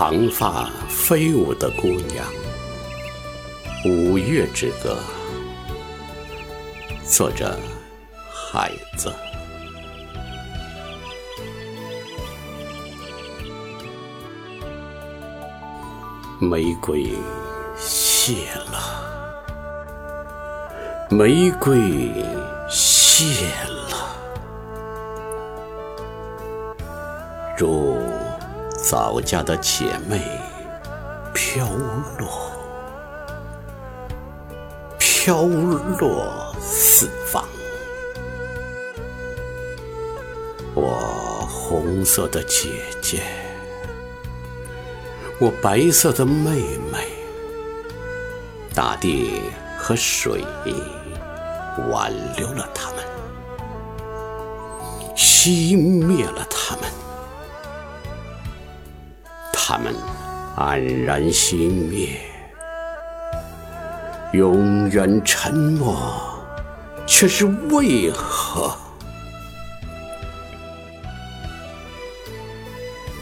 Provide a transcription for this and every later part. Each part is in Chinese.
长发飞舞的姑娘，五月之歌。作者：海子。玫瑰谢了，玫瑰谢了，如早嫁的姐妹飘落，飘落四方。我红色的姐姐。我白色的妹妹，大地和水挽留了他们，熄灭了他们，他们黯然熄灭，永远沉默，却是为何？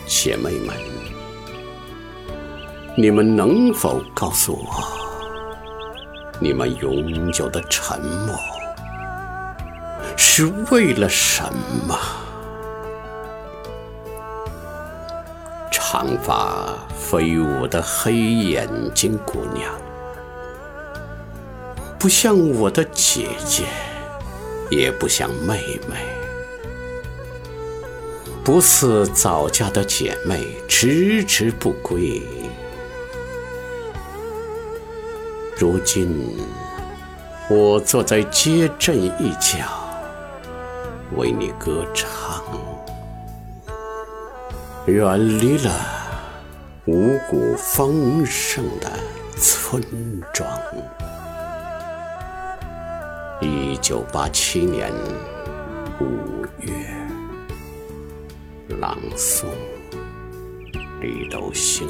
姐妹们。你们能否告诉我，你们永久的沉默是为了什么？长发飞舞的黑眼睛姑娘，不像我的姐姐，也不像妹妹，不似早嫁的姐妹迟迟不归。如今，我坐在街镇一角，为你歌唱，远离了五谷丰盛的村庄。一九八七年五月，朗诵：李斗星。